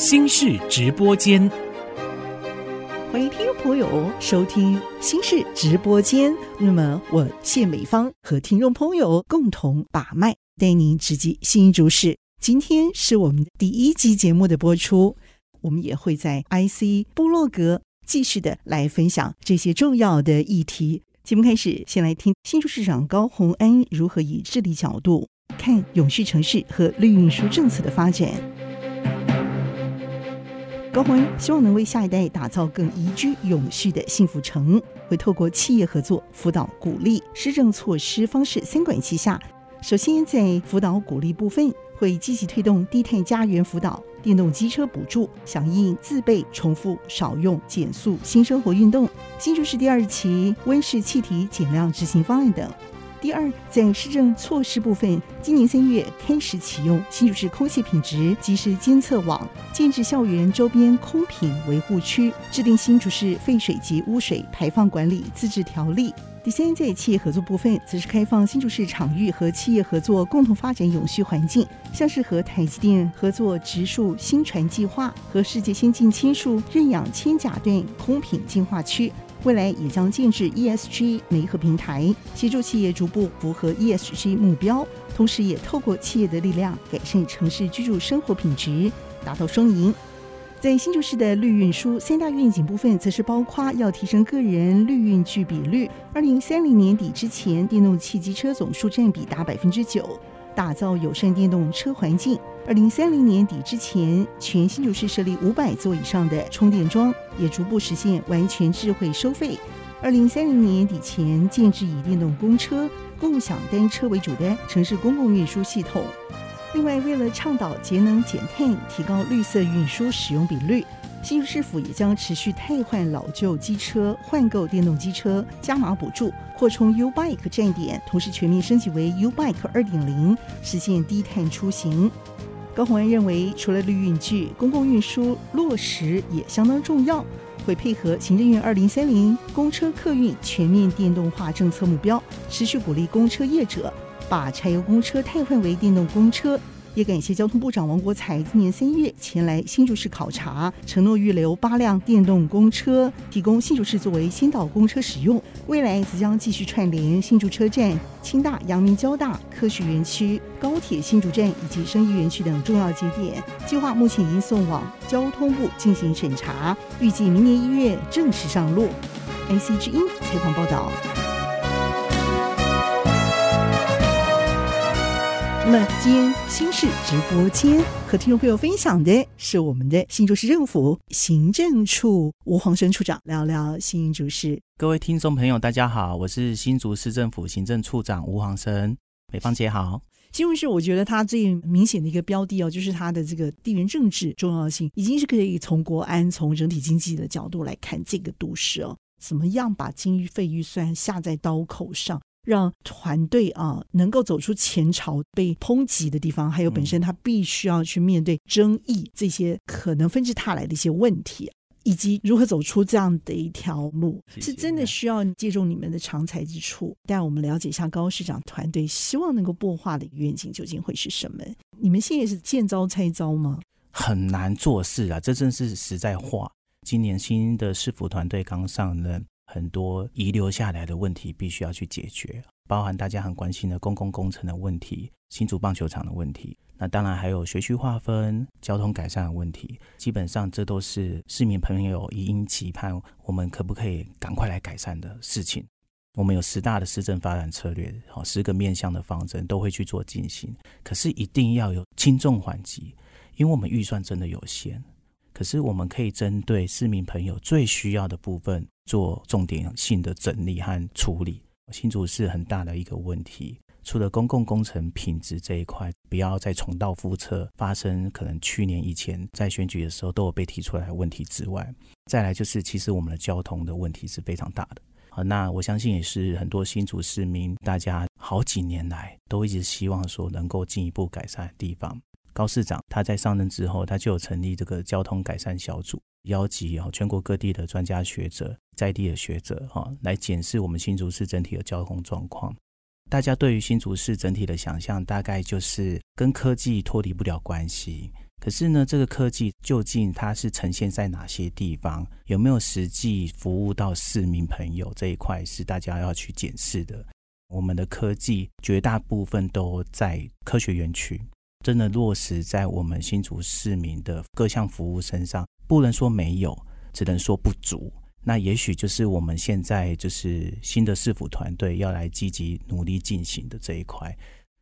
新式直播间，欢迎听众朋友收听新式直播间。那么，我谢美芳和听众朋友共同把脉，带您直击新竹市。今天是我们第一集节目的播出，我们也会在 IC 部落格继续的来分享这些重要的议题。节目开始，先来听新竹市长高虹安如何以治理角度看永续城市和绿运输政策的发展。高虹安希望能为下一代打造更宜居永续的幸福城，会透过企业合作、辅导、鼓励、施政措施方式三管齐下。首先，在辅导鼓励部分，会积极推动低碳家园辅导、电动机车补助、响应自备、重复、少用、减速新生活运动、新竹市第二期温室气体减量执行方案等。第二，在施政措施部分，今年三月开始启用新竹市空气品质即时监测网，建置校园周边空品维护区，制定新竹市废水及污水排放管理自治条例。第三，在企业合作部分，则是开放新竹市场域和企业合作共同发展永续环境，像是和台积电合作植树新传计划，和世界先进签署认养千甲段空品净化区。未来也将建置 ESG 媒合平台，协助企业逐步符合 ESG 目标，同时也透过企业的力量改善城市居住生活品质，达到双赢。在新竹市的绿运输三大愿景部分，则是包括要提升个人绿运具比率，二零三零年底之前，电动汽机车总数占比达百分之九。打造友善电动车环境。二零三零年底之前，全新竹市设立五百座以上的充电桩，也逐步实现完全智慧收费。二零三零年底前，建置以电动公车、共享单车为主的城市公共运输系统。另外，为了倡导节能减碳，提高绿色运输使用比率。新竹市府也将持续汰换老旧机车，换购电动机车，加码补助，扩充 U Bike 站点，同时全面升级为 U Bike 二点零，实现低碳出行。高鸿安认为，除了绿运具，公共运输落实也相当重要，会配合行政院二零三零公车客运全面电动化政策目标，持续鼓励公车业者把柴油公车替换为电动公车。也感谢交通部长王国才今年三月前来新竹市考察，承诺预留八辆电动公车，提供新竹市作为先导公车使用。未来则将继续串联新竹车站、清大、阳明交大、科学园区、高铁新竹站以及生医园区等重要节点。计划目前已经送往交通部进行审查，预计明年一月正式上路。IC 之音采访报道。那么今天新市直播间和听众朋友分享的是我们的新竹市政府行政处吴黄生处长，聊聊新竹市。各位听众朋友，大家好，我是新竹市政府行政处长吴黄生。美芳姐好。新竹市我觉得它最明显的一个标的哦，就是它的这个地缘政治重要性，已经是可以从国安、从整体经济的角度来看这个都市哦，怎么样把经费预算下在刀口上。让团队啊能够走出前朝被抨击的地方，还有本身他必须要去面对争议这些可能纷至沓来的一些问题，以及如何走出这样的一条路，是真的需要借助你们的长才之处，带我们了解一下高市长团队希望能够擘画的愿景究竟会是什么？你们现在是见招拆招吗？很难做事啊，这真是实在话。今年新的市府团队刚上任。很多遗留下来的问题必须要去解决，包含大家很关心的公共工程的问题、新竹棒球场的问题，那当然还有学区划分、交通改善的问题。基本上，这都是市民朋友一应期盼，我们可不可以赶快来改善的事情。我们有十大的市政发展策略，好，十个面向的方针都会去做进行。可是一定要有轻重缓急，因为我们预算真的有限。可是我们可以针对市民朋友最需要的部分做重点性的整理和处理。新竹是很大的一个问题，除了公共工程品质这一块不要再重蹈覆辙，发生可能去年以前在选举的时候都有被提出来的问题之外，再来就是其实我们的交通的问题是非常大的。好，那我相信也是很多新竹市民大家好几年来都一直希望说能够进一步改善的地方。高市长他在上任之后，他就有成立这个交通改善小组，邀集啊全国各地的专家学者、在地的学者哈，来检视我们新竹市整体的交通状况。大家对于新竹市整体的想象，大概就是跟科技脱离不了关系，可是呢，这个科技究竟它是呈现在哪些地方？有没有实际服务到市民朋友这一块是大家要去检视的。我们的科技绝大部分都在科学园区，真的落实在我们新竹市民的各项服务身上，不能说没有，只能说不足。那也许就是我们现在就是新的市府团队要来积极努力进行的这一块。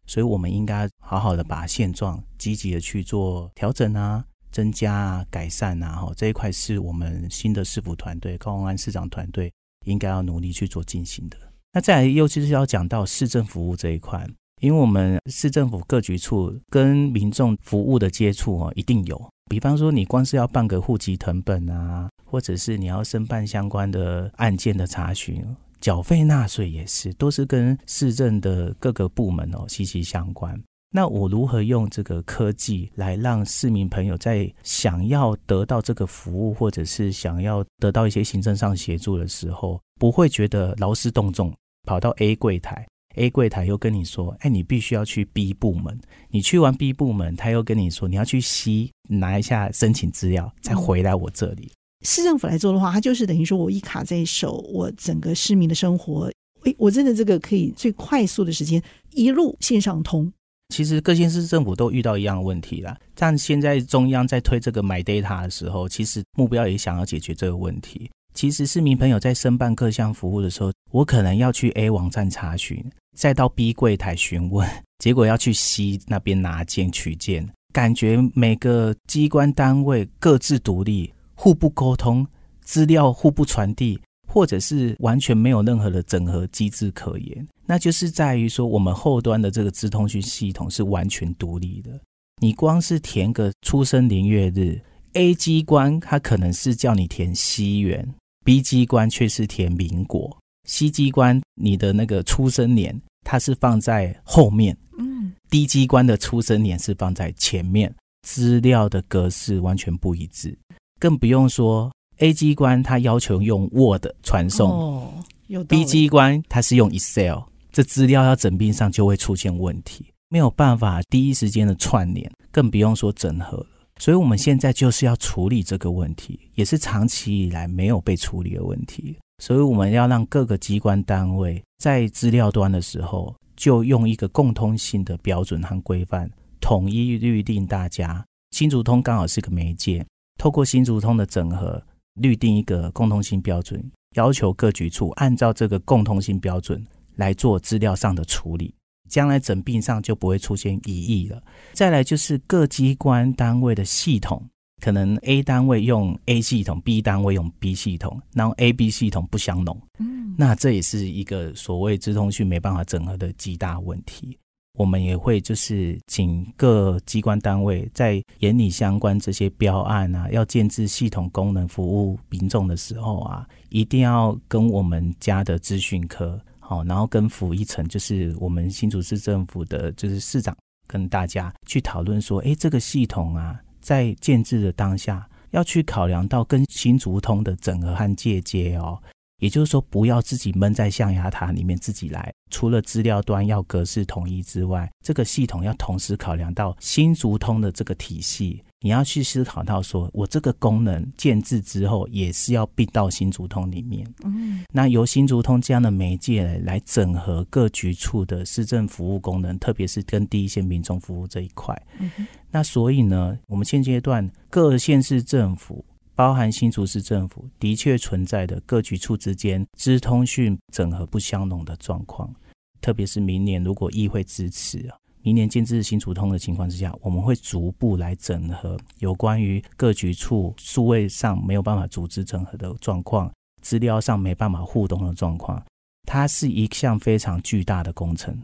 所以，我们应该好好的把现状积极的去做调整啊、增加啊、改善啊，哈，这一块是我们新的市府团队高虹安市长团队应该要努力去做进行的。那再来，尤其是要讲到市政服务这一块，因为我们市政府各局处跟民众服务的接触哦，一定有。比方说，你光是要办个户籍成本啊，或者是你要申办相关的案件的查询。缴费纳税也是，都是跟市政的各个部门哦息息相关。那我如何用这个科技来让市民朋友在想要得到这个服务，或者是想要得到一些行政上协助的时候，不会觉得劳师动众，跑到 A 柜台，A 柜台又跟你说：“哎，你必须要去 B 部门。”你去完 B 部门，他又跟你说：“你要去 C 拿一下申请资料，再回来我这里。”嗯市政府来做的话，他就是等于说我一卡在手，我整个市民的生活，诶，我真的这个可以最快速的时间一路线上通。其实各县市政府都遇到一样的问题啦，但现在中央在推这个 MyData 的时候，其实目标也想要解决这个问题。其实市民朋友在申办各项服务的时候，我可能要去 A 网站查询，再到 B 柜台询问，结果要去 C 那边拿件取件，感觉每个机关单位各自独立。互不沟通，资料互不传递，或者是完全没有任何的整合机制可言，那就是在于说，我们后端的这个资通讯系统是完全独立的。你光是填个出生年月日，A 机关它可能是叫你填西元，B 机关却是填民国，C 机关你的那个出生年它是放在后面，嗯，D 机关的出生年是放在前面，资料的格式完全不一致。更不用说 A 机关，它要求用 Word 传送，哦，B 机关它是用 Excel，这资料要整并上就会出现问题，没有办法第一时间的串联，更不用说整合了。所以我们现在就是要处理这个问题，也是长期以来没有被处理的问题。所以我们要让各个机关单位在资料端的时候，就用一个共通性的标准和规范，统一律定大家。新竹通刚好是个媒介。透过新竹通的整合，律定一个共通性标准，要求各局处按照这个共通性标准来做资料上的处理，将来整并上就不会出现疑义了。再来就是各机关单位的系统，可能 A 单位用 A 系统，B 单位用 B 系统，然后 A、B 系统不相容，嗯，那这也是一个所谓资通讯没办法整合的极大问题。我们也会就是请各机关单位在研拟相关这些标案啊，要建置系统功能服务民众的时候啊，一定要跟我们家的资讯科好，然后跟府一层，就是我们新竹市政府的就是市长跟大家去讨论说，哎，这个系统啊，在建制的当下要去考量到跟新竹通的整合和借接哦。也就是说，不要自己闷在象牙塔里面自己来。除了资料端要格式统一之外，这个系统要同时考量到新竹通的这个体系。你要去思考到说，我这个功能建置之后，也是要并到新竹通里面。嗯，那由新竹通这样的媒介来整合各局处的市政服务功能，特别是跟第一线民众服务这一块。嗯，那所以呢，我们现阶段各县市政府。包含新竹市政府的确存在的各局处之间资通讯整合不相容的状况，特别是明年如果议会支持啊，明年建制新竹通的情况之下，我们会逐步来整合有关于各局处数位上没有办法组织整合的状况，资料上没办法互动的状况，它是一项非常巨大的工程，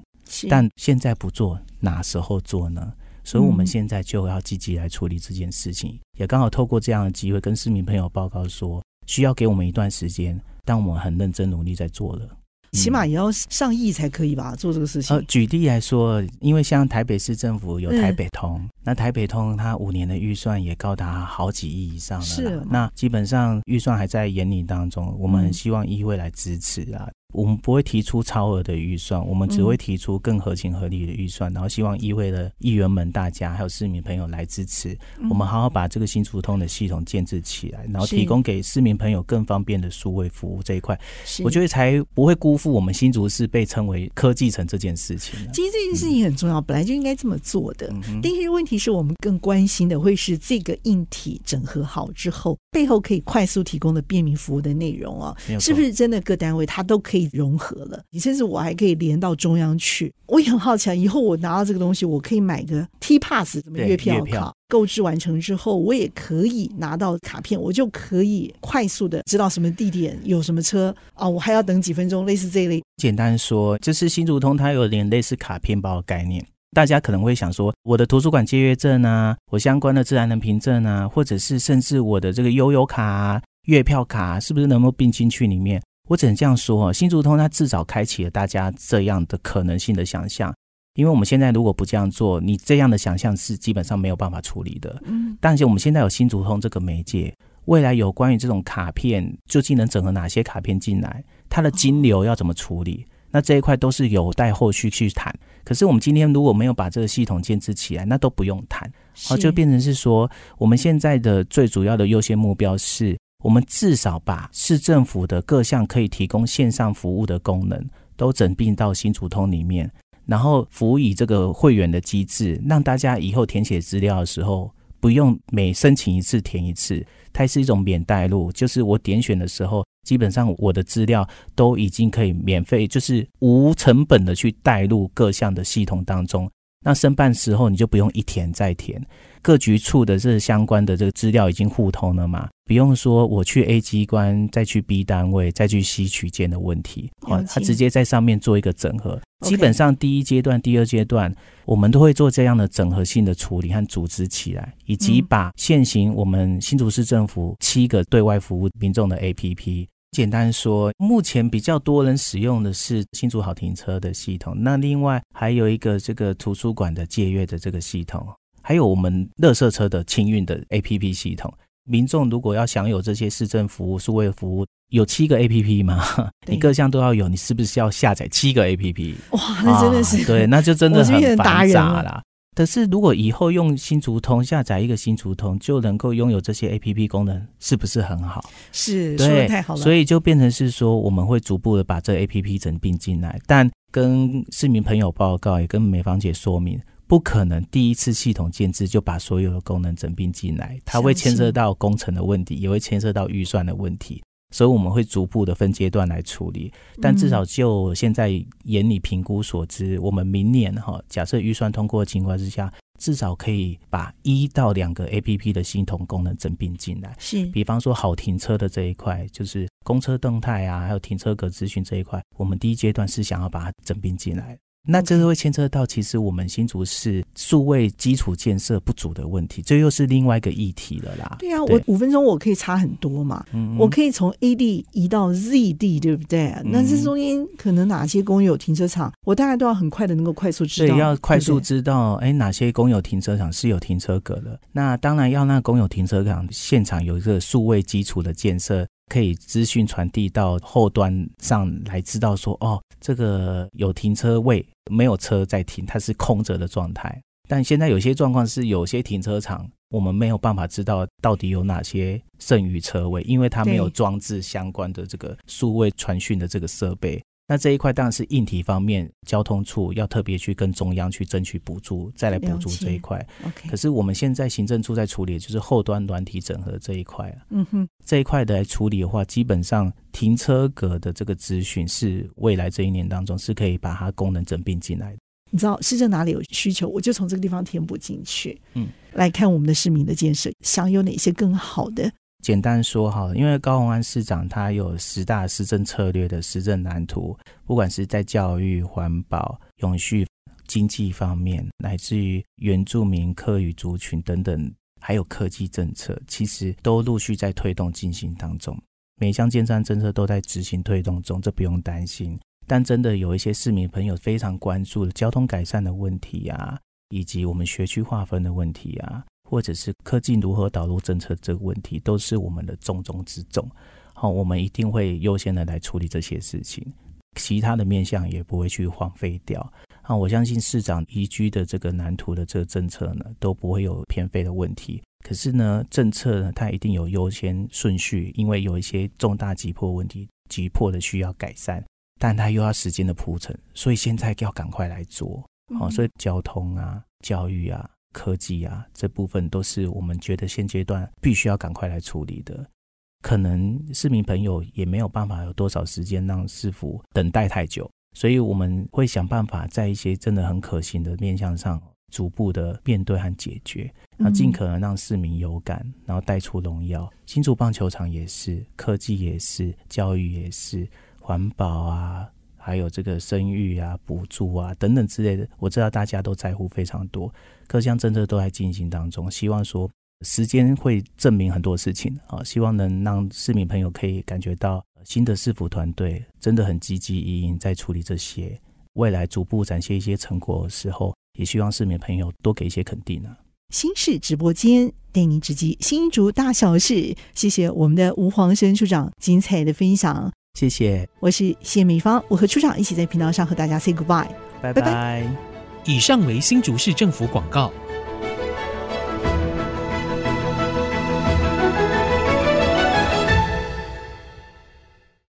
但现在不做，哪时候做呢？所以，我们现在就要积极来处理这件事情，嗯、也刚好透过这样的机会，跟市民朋友报告说，需要给我们一段时间，但我们很认真努力在做了，起码也要上亿才可以吧？做这个事情。呃，举例来说，因为像台北市政府有台北通，嗯、那台北通它五年的预算也高达好几亿以上了，是。那基本上预算还在研拟当中，我们很希望议会来支持啊。嗯。我们不会提出超额的预算，我们只会提出更合情合理的预算，嗯、然后希望议会的议员们、大家还有市民朋友来支持，嗯、我们好好把这个新竹通的系统建制起来，然后提供给市民朋友更方便的数位服务这一块，我觉得才不会辜负我们新竹市被称为科技城这件事情。其实这件事情很重要，嗯、本来就应该这么做的。嗯、但是问题是我们更关心的会是这个硬体整合好之后，背后可以快速提供的便民服务的内容啊，是不是真的各单位它都可以融合了？你甚至我还可以连到中央去，我也很好奇，以后我拿到这个东西，我可以买个 T Pass 什么月票卡，购置完成之后，我也可以拿到卡片，我就可以快速的知道什么地点有什么车啊，我还要等几分钟，类似这一类。简单说，就是新竹通它有点类似卡片包的概念，大家可能会想说，我的图书馆借阅证啊，我相关的自然人凭证啊，或者是甚至我的这个悠游卡啊、月票卡啊，是不是能够并进去里面？我只能这样说哦，新竹通它至少开启了大家这样的可能性的想象，因为我们现在如果不这样做，你这样的想象是基本上没有办法处理的。嗯，但是我们现在有新竹通这个媒介，未来有关于这种卡片究竟能整合哪些卡片进来，它的金流要怎么处理，那这一块都是有待后续去谈。可是我们今天如果没有把这个系统建置起来，那都不用谈，好，就变成是说，我们现在的最主要的优先目标是。我们至少把市政府的各项可以提供线上服务的功能都整并到新竹通里面，然后辅以这个会员的机制，让大家以后填写资料的时候不用每申请一次填一次，它是一种免带入，就是我点选的时候，基本上我的资料都已经可以免费，就是无成本的去带入各项的系统当中。那申办时候你就不用一填再填，各局处的这相关的这个资料已经互通了嘛，不用说我去 A 机关再去 B 单位再去 C 取件的问题，好，他直接在上面做一个整合。基本上第一阶段、第二阶段我们都会做这样的整合性的处理和组织起来，以及把现行我们新竹市政府七个对外服务民众的 APP。简单说，目前比较多人使用的是新竹好停车的系统，那另外还有一个这个图书馆的借阅的这个系统，还有我们垃圾车的清运的 APP 系统。民众如果要享有这些市政服务、数位服务，有七个 APP 吗？你各项都要有，你是不是要下载七个 APP？哇，那真的是、啊、对，那就真的很繁杂了。可是，如果以后用新竹通下载一个新竹通，就能够拥有这些 APP 功能，是不是很好？是，对，说的太好了。所以就变成是说，我们会逐步的把这 APP 整并进来，但跟市民朋友报告，也跟美芳姐说明，不可能第一次系统建置就把所有的功能整并进来，它会牵涉到工程的问题，也会牵涉到预算的问题。所以我们会逐步的分阶段来处理，但至少就现在眼里评估所知，我们明年哈，假设预算通过的情况之下，至少可以把一到两个 APP 的系统功能整并进来。是，比方说好停车的这一块，就是公车动态啊，还有停车格资讯这一块，我们第一阶段是想要把它整并进来。那这是会牵扯到，其实我们新竹市数位基础建设不足的问题，这又是另外一个议题了啦。对啊，对我五分钟我可以差很多嘛，嗯嗯我可以从 A 地移到 Z 地，对不对？那这中间可能哪些公有停车场，我大概都要很快的能够快速知道。对，要快速知道，哎，哪些公有停车场是有停车格的？那当然要那公有停车场现场有一个数位基础的建设。可以资讯传递到后端上来，知道说哦，这个有停车位，没有车在停，它是空着的状态。但现在有些状况是，有些停车场我们没有办法知道到底有哪些剩余车位，因为它没有装置相关的这个数位传讯的这个设备。那这一块当然是硬体方面，交通处要特别去跟中央去争取补助，再来补助这一块。可是我们现在行政处在处理，就是后端软体整合这一块。嗯哼，这一块的来处理的话，基本上停车格的这个资讯是未来这一年当中是可以把它功能整并进来的。你知道市政哪里有需求，我就从这个地方填补进去。嗯，来看我们的市民的建设，想有哪些更好的？简单说哈，因为高虹安市长他有十大施政策略的施政蓝图，不管是在教育、环保、永续、经济方面，乃至于原住民、客语族群等等，还有科技政策，其实都陆续在推动进行当中。每项建站政策都在执行推动中，这不用担心。但真的有一些市民朋友非常关注的交通改善的问题啊。以及我们学区划分的问题啊，或者是科技如何导入政策这个问题，都是我们的重中之重。好，我们一定会优先的来处理这些事情，其他的面向也不会去荒废掉。啊，我相信市长宜居的这个蓝图的这个政策呢，都不会有偏废的问题。可是呢，政策呢，它一定有优先顺序，因为有一些重大急迫问题，急迫的需要改善，但它又要时间的铺陈，所以现在要赶快来做。好，所以交通啊、教育啊、科技啊这部分，都是我们觉得现阶段必须要赶快来处理的。可能市民朋友也没有办法有多少时间让市府等待太久。所以我们会想办法在一些真的很可行的面向上，逐步的面对和解决，然后尽可能让市民有感，然后带出荣耀。新竹棒球场也是，科技也是，教育也是，环保啊，还有这个生育啊、补助啊等等之类的，我知道大家都在乎非常多，各项政策都在进行当中，希望说。时间会证明很多事情啊，希望能让市民朋友可以感觉到新的市府团队真的很积极营营在处理这些，未来逐步展现一些成果的时候，也希望市民朋友多给一些肯定啊。新市直播间带您直击新竹大小事，谢谢我们的吴黄生处长精彩的分享，谢谢。我是谢美芳，我和处长一起在频道上和大家 say goodbye，拜拜。以上为新竹市政府广告。